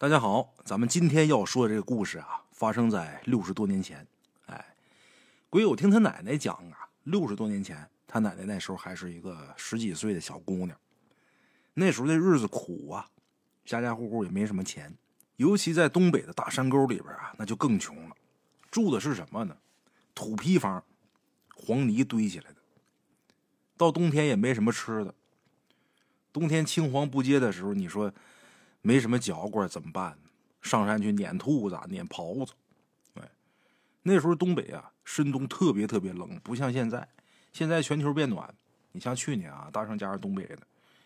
大家好，咱们今天要说的这个故事啊，发生在六十多年前。哎，鬼友听他奶奶讲啊，六十多年前，他奶奶那时候还是一个十几岁的小姑娘。那时候的日子苦啊，家家户户也没什么钱，尤其在东北的大山沟里边啊，那就更穷了。住的是什么呢？土坯房，黄泥堆起来的。到冬天也没什么吃的。冬天青黄不接的时候，你说？没什么嚼过怎么办？上山去撵兔子、撵狍子。哎，那时候东北啊，深冬特别特别冷，不像现在。现在全球变暖，你像去年啊，大圣家是东北的，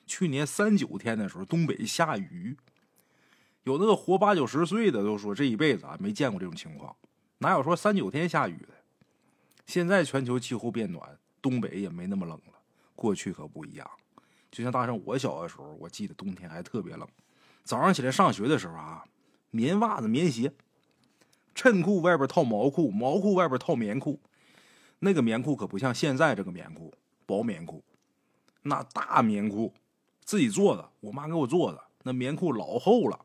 去年三九天的时候，东北下雨，有那个活八九十岁的都说这一辈子啊没见过这种情况，哪有说三九天下雨的？现在全球气候变暖，东北也没那么冷了。过去可不一样，就像大圣我小的时候，我记得冬天还特别冷。早上起来上学的时候啊，棉袜子、棉鞋，衬裤外边套毛裤，毛裤外边套棉裤。那个棉裤可不像现在这个棉裤，薄棉裤，那大棉裤，自己做的，我妈给我做的。那棉裤老厚了，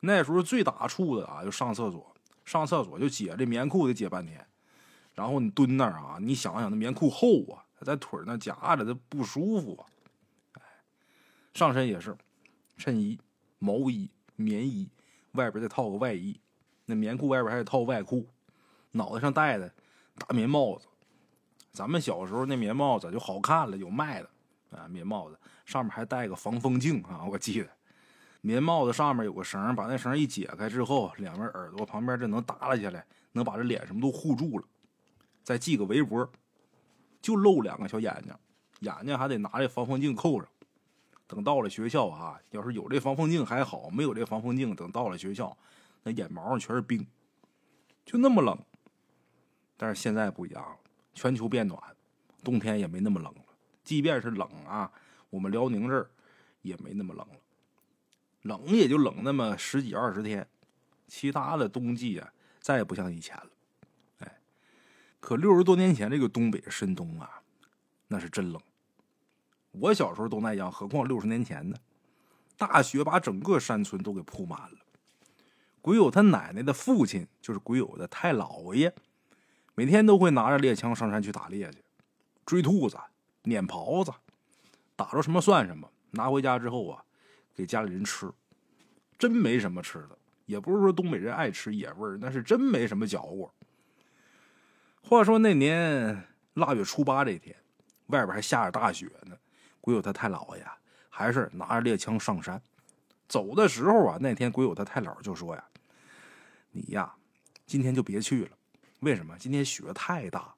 那时候最打怵的啊，就上厕所，上厕所就解这棉裤得解半天。然后你蹲那儿啊，你想想那棉裤厚啊，在腿那夹着，它不舒服啊。上身也是衬衣。毛衣、棉衣，外边再套个外衣，那棉裤外边还得套外裤，脑袋上戴的大棉帽子。咱们小时候那棉帽子就好看了，有卖的啊，棉帽子上面还带个防风镜啊，我记得。棉帽子上面有个绳，把那绳一解开之后，两边耳朵旁边这能耷拉下来，能把这脸什么都护住了。再系个围脖，就露两个小眼睛，眼睛还得拿这防风镜扣上。等到了学校啊，要是有这防风镜还好，没有这防风镜，等到了学校，那眼毛上全是冰，就那么冷。但是现在不一样了，全球变暖，冬天也没那么冷了。即便是冷啊，我们辽宁这儿也没那么冷了，冷也就冷那么十几二十天，其他的冬季啊，再也不像以前了。哎，可六十多年前这个东北深冬啊，那是真冷。我小时候都那样，何况六十年前呢？大雪把整个山村都给铺满了。鬼友他奶奶的父亲就是鬼友的太姥爷，每天都会拿着猎枪上山去打猎去，追兔子、撵狍子，打着什么算什么。拿回家之后啊，给家里人吃，真没什么吃的。也不是说东北人爱吃野味儿，那是真没什么嚼过。话说那年腊月初八这天，外边还下着大雪呢。鬼友他太姥爷还是拿着猎枪上山，走的时候啊，那天鬼友他太姥就说呀：“你呀，今天就别去了。为什么？今天雪太大，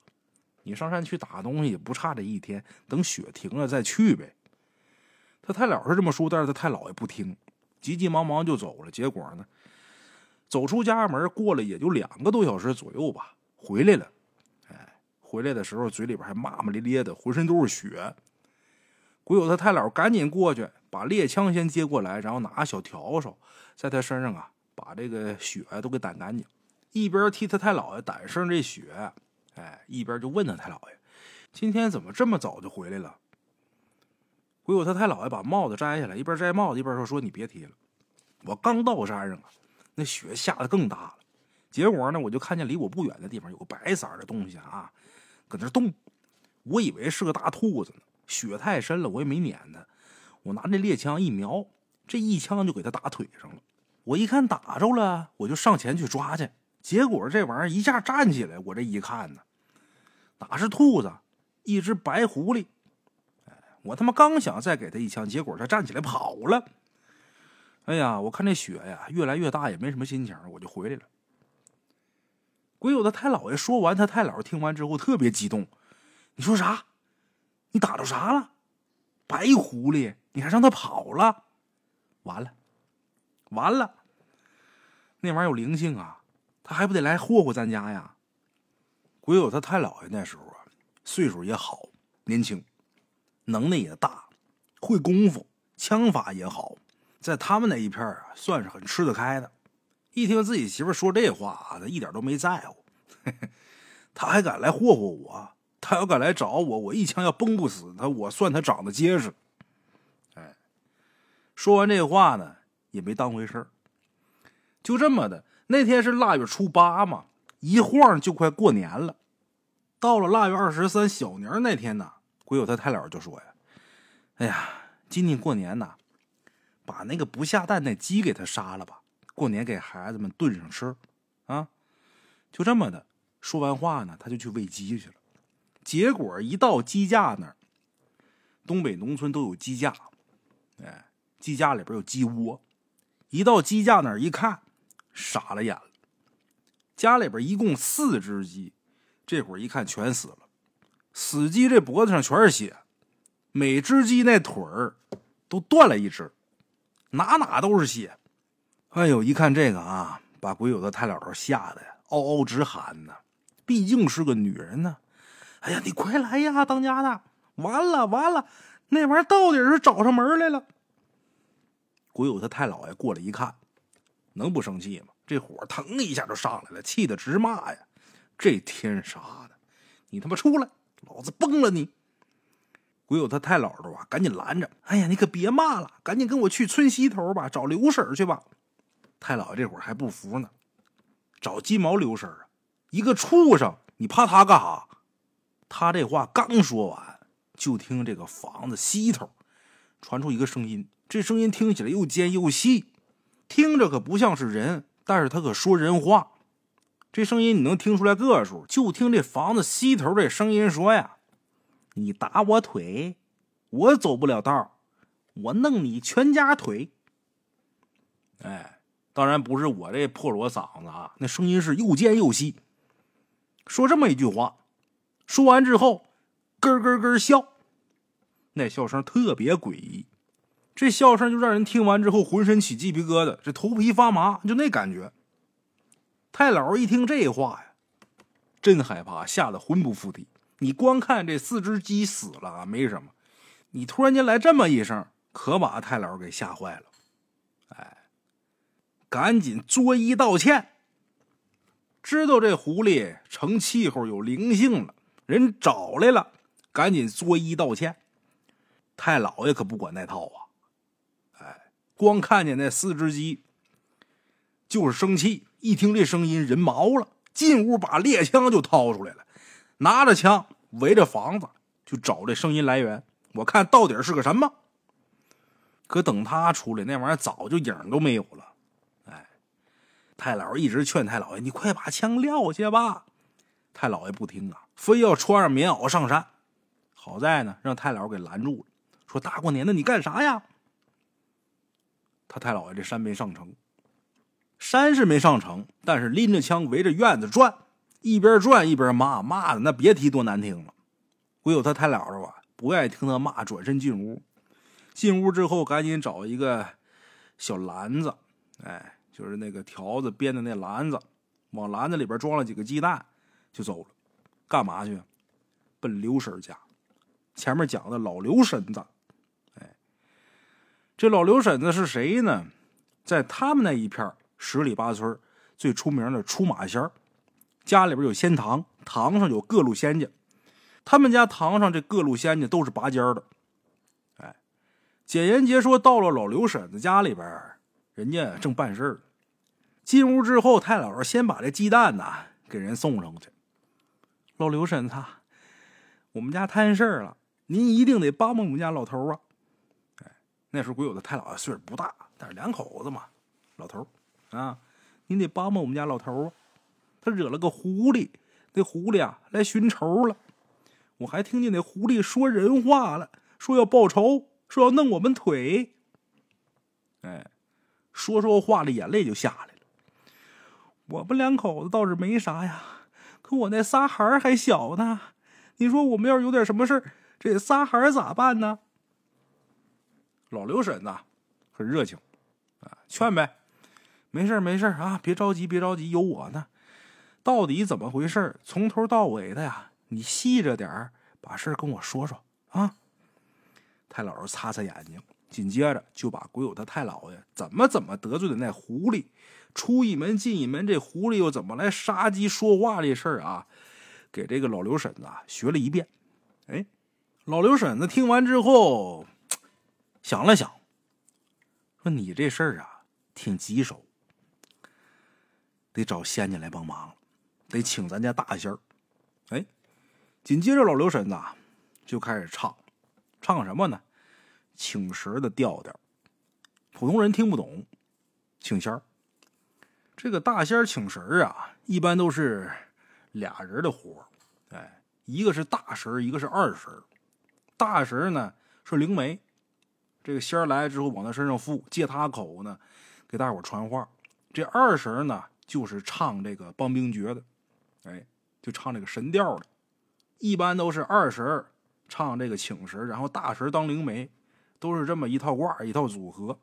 你上山去打东西也不差这一天，等雪停了再去呗。”他太姥是这么说，但是他太姥爷不听，急急忙忙就走了。结果呢，走出家门，过了也就两个多小时左右吧，回来了。哎，回来的时候嘴里边还骂骂咧咧的，浑身都是血。鬼友他太姥赶紧过去，把猎枪先接过来，然后拿小笤帚在他身上啊，把这个血都给掸干净。一边替他太姥爷掸上这血，哎，一边就问他太姥爷：“今天怎么这么早就回来了？”鬼友他太姥爷把帽子摘下来，一边摘帽子一边说：“说你别提了，我刚到山上啊，那雪下的更大了。结果呢，我就看见离我不远的地方有个白色的东西啊，搁那动，我以为是个大兔子呢。”雪太深了，我也没撵他。我拿这猎枪一瞄，这一枪就给他打腿上了。我一看打着了，我就上前去抓去。结果这玩意儿一下站起来，我这一看呢，哪是兔子，一只白狐狸。哎，我他妈刚想再给他一枪，结果他站起来跑了。哎呀，我看这雪呀越来越大，也没什么心情，我就回来了。鬼友的太姥爷说完，他太姥听完之后特别激动。你说啥？你打着啥了？白狐狸，你还让他跑了？完了，完了！那玩意儿有灵性啊，他还不得来霍霍咱家呀？鬼友他太姥爷那时候啊，岁数也好，年轻，能耐也大，会功夫，枪法也好，在他们那一片啊，算是很吃得开的。一听自己媳妇说这话啊，他一点都没在乎，他还敢来霍霍我。他要敢来找我，我一枪要崩不死他，我算他长得结实。哎，说完这话呢，也没当回事儿。就这么的，那天是腊月初八嘛，一晃就快过年了。到了腊月二十三小年那天呢，鬼友他太姥就说呀：“哎呀，今年过年呐，把那个不下蛋那鸡给他杀了吧，过年给孩子们炖上吃。”啊，就这么的。说完话呢，他就去喂鸡去了。结果一到鸡架那儿，东北农村都有鸡架，哎，鸡架里边有鸡窝。一到鸡架那儿一看，傻了眼了。家里边一共四只鸡，这会儿一看全死了。死鸡这脖子上全是血，每只鸡那腿儿都断了一只，哪哪都是血。哎呦，一看这个啊，把鬼友的太姥姥吓得呀，嗷嗷直喊呢。毕竟是个女人呢，哎呀，你快来呀，当家的！完了完了，那玩意儿到底是找上门来了。鬼友他太姥爷过来一看，能不生气吗？这火腾一下就上来了，气得直骂呀：“这天杀的，你他妈出来，老子崩了你！”鬼友他太姥姥啊，赶紧拦着：“哎呀，你可别骂了，赶紧跟我去村西头吧，找刘婶去吧。”太姥爷这会儿还不服呢，找鸡毛刘婶啊！一个畜生，你怕他干哈？他这话刚说完，就听这个房子西头传出一个声音，这声音听起来又尖又细，听着可不像是人，但是他可说人话。这声音你能听出来个数？就听这房子西头这声音说呀：“你打我腿，我走不了道我弄你全家腿。”哎，当然不是我这破锣嗓子啊，那声音是又尖又细。说这么一句话，说完之后，咯咯咯笑，那笑声特别诡异，这笑声就让人听完之后浑身起鸡皮疙瘩，这头皮发麻，就那感觉。太老一听这话呀，真害怕，吓得魂不附体。你光看这四只鸡死了啊，没什么，你突然间来这么一声，可把太老给吓坏了。哎，赶紧作揖道歉。知道这狐狸成气候有灵性了，人找来了，赶紧作揖道歉。太老爷可不管那套啊！哎，光看见那四只鸡，就是生气。一听这声音，人毛了，进屋把猎枪就掏出来了，拿着枪围着房子就找这声音来源。我看到底是个什么？可等他出来，那玩意儿早就影都没有了。哎太老一直劝太老爷：“你快把枪撂下吧！”太老爷不听啊，非要穿上棉袄上山。好在呢，让太姥给拦住了，说：“大过年的，你干啥呀？”他太姥爷这山没上成，山是没上成，但是拎着枪围着院子转，一边转一边骂，骂的那别提多难听了。唯有他太姥姥啊，不愿意听他骂，转身进屋。进屋之后，赶紧找一个小篮子，哎。就是那个条子编的那篮子，往篮子里边装了几个鸡蛋，就走了。干嘛去？奔刘婶家。前面讲的老刘婶子，哎，这老刘婶子是谁呢？在他们那一片十里八村最出名的出马仙家里边有仙堂，堂上有各路仙家。他们家堂上这各路仙家都是拔尖的。哎，简言杰说，到了老刘婶子家里边。人家正办事儿，进屋之后，太姥姥先把这鸡蛋呐给人送上去。老刘婶子，我们家摊事儿了，您一定得帮帮我们家老头啊！哎，那时候鬼友的太姥爷岁数不大，但是两口子嘛，老头啊，您得帮帮我们家老头啊！他惹了个狐狸，那狐狸啊来寻仇了。我还听见那狐狸说人话了，说要报仇，说要弄我们腿。哎。说说话，的眼泪就下来了。我们两口子倒是没啥呀，我那仨孩儿还小呢。你说我们要有点什么事儿这仨孩儿咋办呢？老刘婶子很热情啊，劝呗，没事没事啊，别着急别着急，有我呢。到底怎么回事从头到尾的呀，你细着点儿把事儿跟我说说啊。太姥姥擦擦眼睛。紧接着就把鬼友他太姥爷怎么怎么得罪的那狐狸，出一门进一门，这狐狸又怎么来杀鸡说话这事儿啊，给这个老刘婶子学了一遍。哎，老刘婶子听完之后想了想，说：“你这事儿啊挺棘手，得找仙家来帮忙，得请咱家大仙儿。哎，紧接着老刘婶子就开始唱，唱什么呢？请神的调调，普通人听不懂。请仙儿，这个大仙请神啊，一般都是俩人的活哎，一个是大神，一个是二神。大神呢是灵媒，这个仙来之后往他身上附，借他口呢给大伙传话。这二神呢就是唱这个帮兵诀的，哎，就唱这个神调的。一般都是二神唱这个请神，然后大神当灵媒，都是这么一套卦一套组合。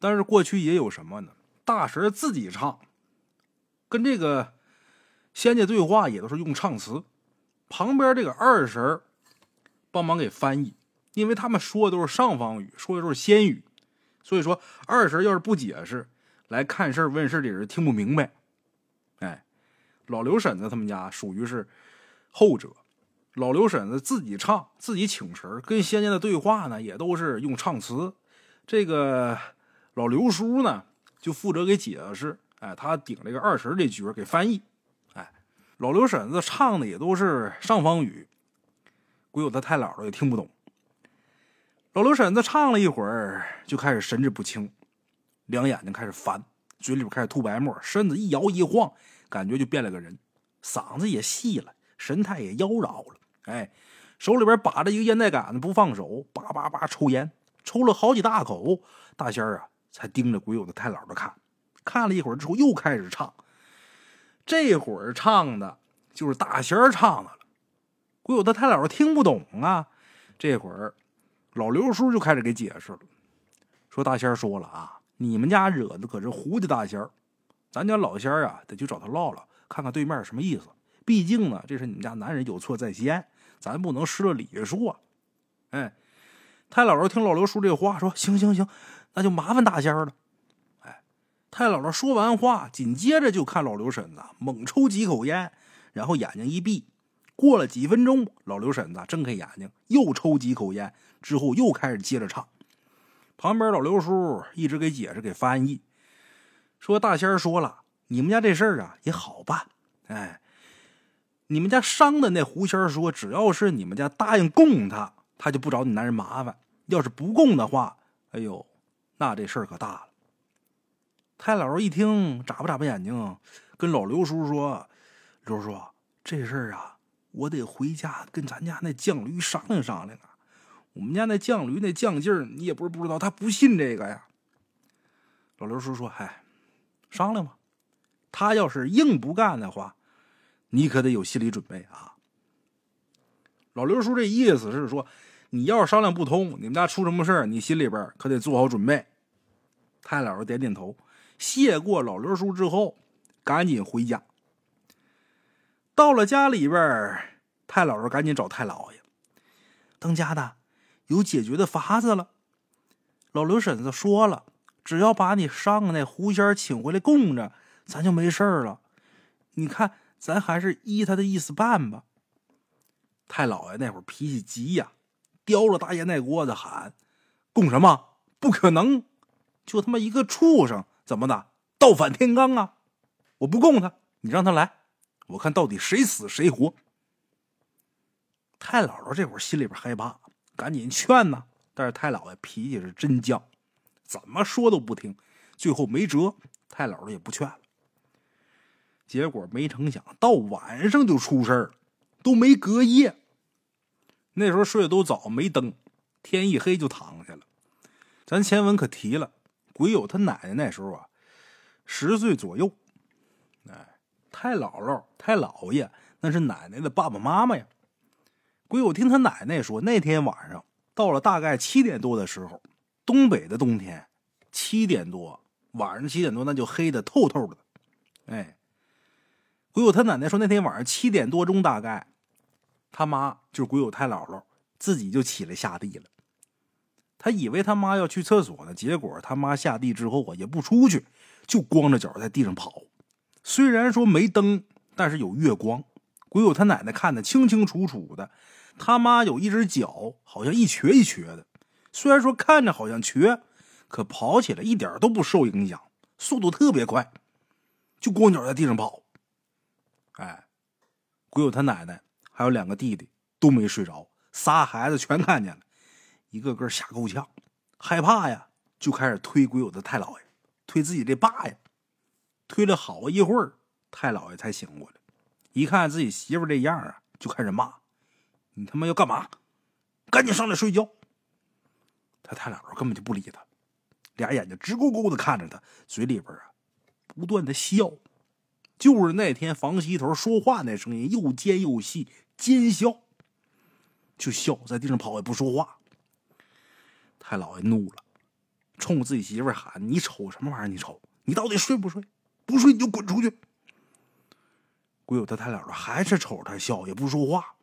但是过去也有什么呢？大神自己唱，跟这个仙家对话也都是用唱词，旁边这个二神帮忙给翻译，因为他们说的都是上方语，说的都是仙语，所以说二神要是不解释，来看事问事的人听不明白。哎，老刘婶子他们家属于是后者，老刘婶子自己唱，自己请神，跟仙家的对话呢也都是用唱词，这个。老刘叔呢，就负责给解释，哎，他顶这个二婶这角给翻译，哎，老刘婶子唱的也都是上方语，鬼友他太姥姥也听不懂。老刘婶子唱了一会儿，就开始神志不清，两眼睛开始烦，嘴里边开始吐白沫，身子一摇一晃，感觉就变了个人，嗓子也细了，神态也妖娆了，哎，手里边把着一个烟袋杆子不放手，叭叭叭抽烟，抽了好几大口，大仙儿啊！才盯着鬼友的太姥姥看，看了一会儿之后，又开始唱。这会儿唱的就是大仙儿唱的了。鬼友的太姥姥听不懂啊。这会儿老刘叔就开始给解释了，说大仙儿说了啊，你们家惹的可是胡家大仙儿，咱家老仙儿啊得去找他唠唠，看看对面什么意思。毕竟呢，这是你们家男人有错在先，咱不能失了礼数啊。哎，太姥姥听老刘叔这话，说行行行。那就麻烦大仙了，哎，太姥姥说完话，紧接着就看老刘婶子猛抽几口烟，然后眼睛一闭。过了几分钟，老刘婶子睁开眼睛，又抽几口烟，之后又开始接着唱。旁边老刘叔一直给解释、给翻译，说大仙说了，你们家这事儿啊也好办，哎，你们家伤的那狐仙说，只要是你们家答应供他，他就不找你男人麻烦；要是不供的话，哎呦。那这事儿可大了。太姥姥一听，眨巴眨巴眼睛，跟老刘叔说：“刘叔，这事儿啊，我得回家跟咱家那犟驴商量商量啊。我们家那犟驴那犟劲儿，你也不是不知道，他不信这个呀。”老刘叔说：“嗨，商量吧。他要是硬不干的话，你可得有心理准备啊。”老刘叔这意思是说，你要是商量不通，你们家出什么事儿，你心里边可得做好准备。太姥姥点点头，谢过老刘叔之后，赶紧回家。到了家里边，太姥姥赶紧找太姥爷。当家的有解决的法子了。老刘婶子说了，只要把你上那狐仙请回来供着，咱就没事了。你看，咱还是依他的意思办吧。太姥爷那会儿脾气急呀，叼着大烟袋锅子喊：“供什么？不可能！”就他妈一个畜生，怎么的？倒反天罡啊！我不供他，你让他来，我看到底谁死谁活。太姥姥这会儿心里边害怕，赶紧劝呐。但是太姥爷脾气是真犟，怎么说都不听。最后没辙，太姥姥也不劝了。结果没成想到晚上就出事了，都没隔夜。那时候睡得都早，没灯，天一黑就躺下了。咱前文可提了。鬼友他奶奶那时候啊，十岁左右。哎，太姥姥、太姥爷那是奶奶的爸爸妈妈呀。鬼友听他奶奶说，那天晚上到了大概七点多的时候，东北的冬天，七点多晚上七点多那就黑的透透的。哎，鬼友他奶奶说，那天晚上七点多钟，大概他妈就是鬼友太姥姥自己就起来下地了。他以为他妈要去厕所呢，结果他妈下地之后啊，也不出去，就光着脚在地上跑。虽然说没灯，但是有月光，鬼友他奶奶看得清清楚楚的。他妈有一只脚好像一瘸一瘸的，虽然说看着好像瘸，可跑起来一点都不受影响，速度特别快。就光脚在地上跑。哎，鬼友他奶奶还有两个弟弟都没睡着，仨孩子全看见了，一个个吓够呛，害怕呀，就开始推鬼友的太姥爷，推自己这爸呀。推了好一会儿，太姥爷才醒过来，一看自己媳妇这样啊，就开始骂：“你他妈要干嘛？赶紧上来睡觉！”他太姥姥根本就不理他，俩眼睛直勾勾的看着他，嘴里边啊不断的笑，就是那天房西头说话那声音，又尖又细，尖笑，就笑，在地上跑也不说话。太姥爷怒了，冲自己媳妇喊：“你瞅什么玩意儿？你瞅，你到底睡不睡？”不睡你就滚出去！鬼友他太姥姥还是瞅着他笑，也不说话，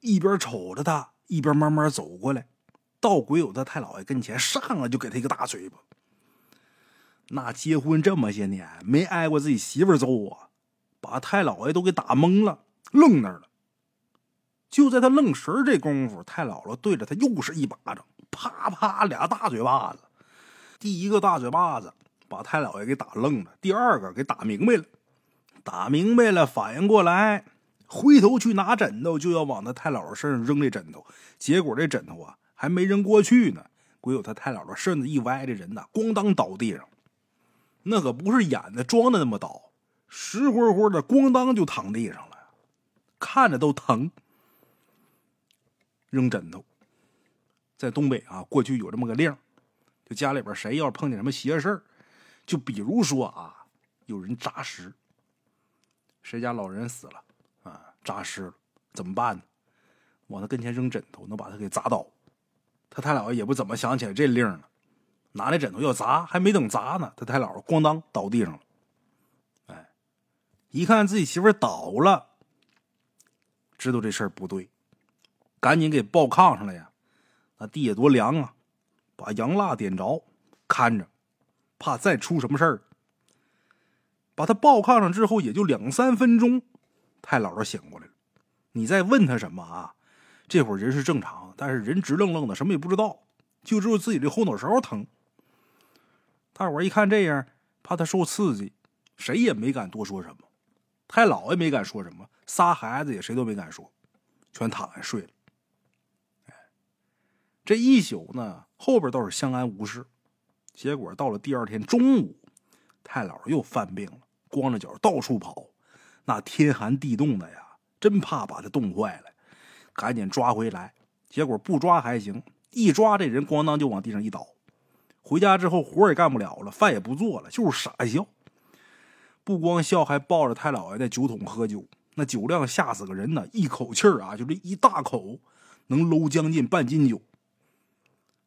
一边瞅着他，一边慢慢走过来，到鬼友他太姥爷跟前，上来就给他一个大嘴巴。那结婚这么些年没挨过自己媳妇揍啊，把太姥爷都给打懵了，愣那儿了。就在他愣神这功夫，太姥姥对着他又是一巴掌，啪啪俩大嘴巴子，第一个大嘴巴子。把太老爷给打愣了，第二个给打明白了，打明白了，反应过来，回头去拿枕头，就要往他太姥姥身上扔这枕头，结果这枕头啊还没扔过去呢，鬼友他太姥姥身子一歪，这人呐咣当倒地上，那可不是演的装的那么倒，实乎乎的咣当就躺地上了，看着都疼。扔枕头，在东北啊，过去有这么个令，就家里边谁要碰见什么邪事儿。就比如说啊，有人诈尸，谁家老人死了啊，诈尸，怎么办呢？往他跟前扔枕头，能把他给砸倒。他太姥也不怎么想起来这令了，拿那枕头要砸，还没等砸呢，他太姥咣当倒地上了。哎，一看自己媳妇倒了，知道这事儿不对，赶紧给抱炕上了呀。那地下多凉啊，把洋蜡点着，看着。怕再出什么事儿，把他抱炕上之后，也就两三分钟，太姥姥醒过来了。你再问他什么啊？这会儿人是正常，但是人直愣愣的，什么也不知道，就知道自己这后脑勺疼。大伙儿一看这样，怕他受刺激，谁也没敢多说什么。太姥爷没敢说什么，仨孩子也谁都没敢说，全躺下睡了。这一宿呢，后边倒是相安无事。结果到了第二天中午，太姥又犯病了，光着脚到处跑，那天寒地冻的呀，真怕把他冻坏了。赶紧抓回来，结果不抓还行，一抓这人咣当就往地上一倒。回家之后活也干不了了，饭也不做了，就是傻笑。不光笑，还抱着太姥爷的酒桶喝酒，那酒量吓死个人呢！一口气儿啊，就这一大口，能搂将近半斤酒。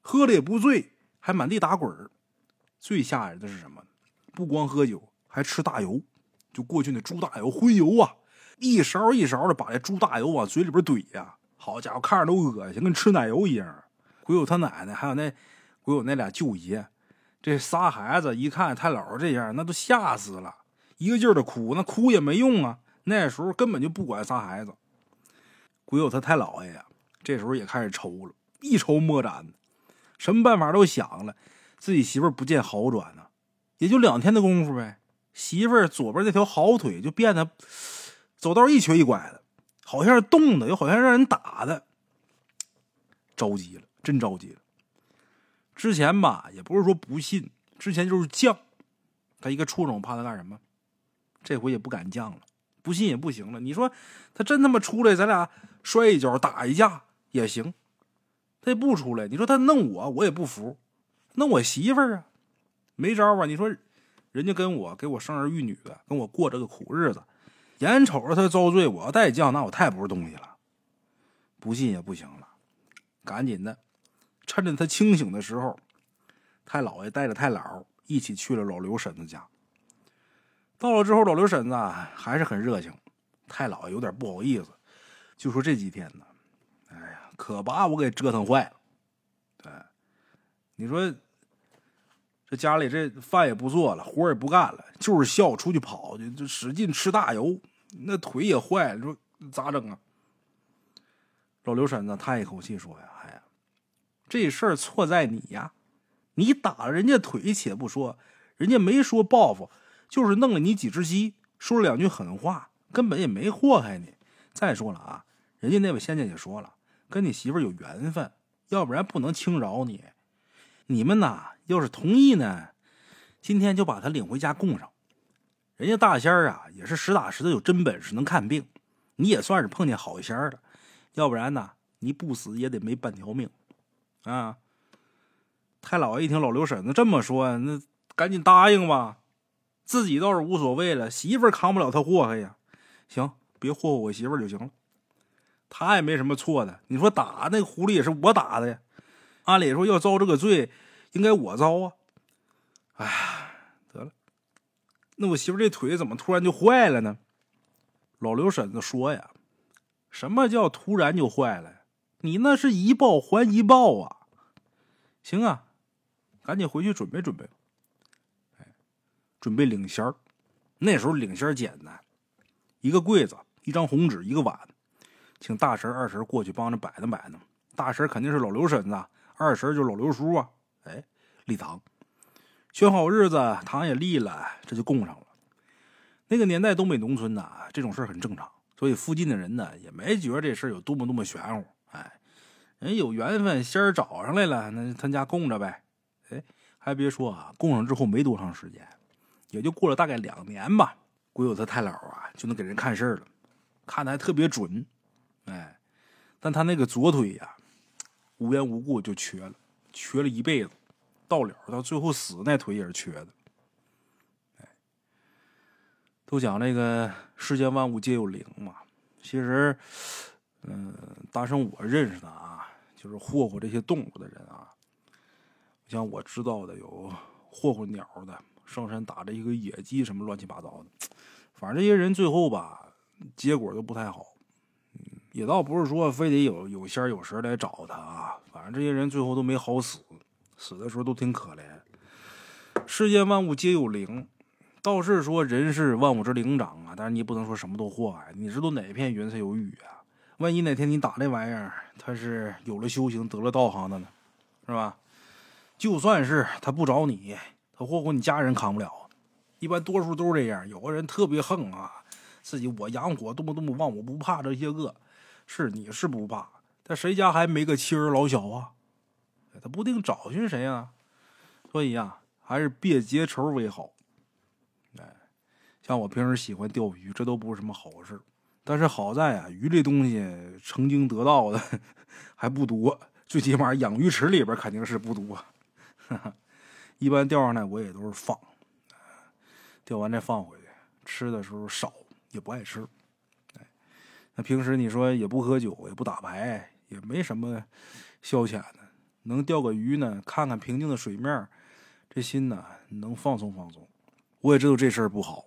喝了也不醉，还满地打滚儿。最吓人的是什么？不光喝酒，还吃大油，就过去那猪大油荤油啊，一勺一勺的把这猪大油往嘴里边怼呀！好家伙，看着都恶心，跟吃奶油一样。鬼友他奶奶还有那鬼友那俩舅爷，这仨孩子一看太姥这样，那都吓死了，一个劲儿的哭，那哭也没用啊。那时候根本就不管仨孩子。鬼友他太姥爷呀，这时候也开始愁了，一筹莫展，什么办法都想了。自己媳妇儿不见好转呢，也就两天的功夫呗。媳妇儿左边那条好腿就变得走道一瘸一拐的，好像是冻的，又好像让人打的。着急了，真着急了。之前吧，也不是说不信，之前就是犟。他一个畜生，我怕他干什么？这回也不敢犟了。不信也不行了。你说他真他妈出来，咱俩摔一跤，打一架也行。他也不出来，你说他弄我，我也不服。弄我媳妇儿啊，没招啊！你说，人家跟我给我生儿育女的，跟我过这个苦日子，眼瞅着他遭罪，我要再犟，那我太不是东西了。不信也不行了，赶紧的，趁着他清醒的时候，太姥爷带着太姥一起去了老刘婶子家。到了之后，老刘婶子还是很热情，太姥爷有点不好意思，就说这几天呢，可把我给折腾坏了。对，你说。这家里这饭也不做了，活也不干了，就是笑出去跑，就使劲吃大油，那腿也坏了，你说咋整啊？老刘婶子叹一口气说：“呀，哎呀，这事儿错在你呀！你打了人家腿且不说，人家没说报复，就是弄了你几只鸡，说了两句狠话，根本也没祸害你。再说了啊，人家那位仙家也说了，跟你媳妇有缘分，要不然不能轻饶你。你们呐，要是同意呢，今天就把他领回家供上。人家大仙儿啊，也是实打实的有真本事，能看病。你也算是碰见好仙儿了，要不然呢，你不死也得没半条命啊。太老爷一听老刘婶子这么说，那赶紧答应吧。自己倒是无所谓了，媳妇儿扛不了他祸害呀。行，别祸祸我媳妇儿就行了。他也没什么错的。你说打那狐狸也是我打的呀。按理说要遭这个罪，应该我遭啊。哎，得了，那我媳妇这腿怎么突然就坏了呢？老刘婶子说呀：“什么叫突然就坏了？你那是一报还一报啊！行啊，赶紧回去准备准备。哎，准备领仙儿。那时候领仙儿简单，一个柜子，一张红纸，一个碗，请大神二神过去帮着摆弄摆弄。大神肯定是老刘婶子，二神就是老刘叔啊。哎，立堂，选好日子，堂也立了，这就供上了。那个年代，东北农村呐，这种事很正常，所以附近的人呢也没觉得这事有多么多么玄乎。哎，人有缘分，仙儿找上来了，那他家供着呗。哎，还别说啊，供上之后没多长时间，也就过了大概两年吧，鬼友他太姥啊就能给人看事儿了，看的还特别准。哎，但他那个左腿呀，无缘无故就瘸了，瘸了一辈子，到了到最后死那腿也是瘸的。都讲那个世间万物皆有灵嘛，其实，嗯，大圣我认识的啊，就是霍霍这些动物的人啊，像我知道的有霍霍鸟的，上山打着一个野鸡什么乱七八糟的，反正这些人最后吧，结果都不太好。也倒不是说非得有有仙有神来找他啊，反正这些人最后都没好死，死的时候都挺可怜。世间万物皆有灵。倒是说人是万物之灵长啊，但是你不能说什么都祸害。你知道哪片云彩有雨啊？万一哪天你打那玩意儿，他是有了修行得了道行的呢，是吧？就算是他不找你，他祸祸你家人扛不了。一般多数都是这样，有个人特别横啊，自己我养火多么多么旺，我不怕这些个。是你是不怕，但谁家还没个妻儿老小啊？他不定找寻谁啊？所以呀，还是别结仇为好。哎像我平时喜欢钓鱼，这都不是什么好事但是好在啊，鱼这东西曾经得到的 还不多，最起码养鱼池里边肯定是不多。一般钓上来我也都是放，钓完再放回去。吃的时候少，也不爱吃。那平时你说也不喝酒，也不打牌，也没什么消遣的。能钓个鱼呢，看看平静的水面，这心呢能放松放松。我也知道这事儿不好。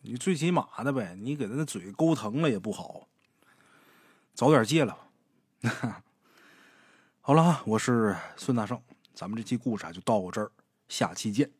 你最起码的呗，你给他的嘴勾疼了也不好，早点戒了吧。好了，我是孙大圣，咱们这期故事啊就到我这儿，下期见。